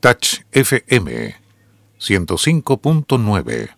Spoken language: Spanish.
Touch FM 105.9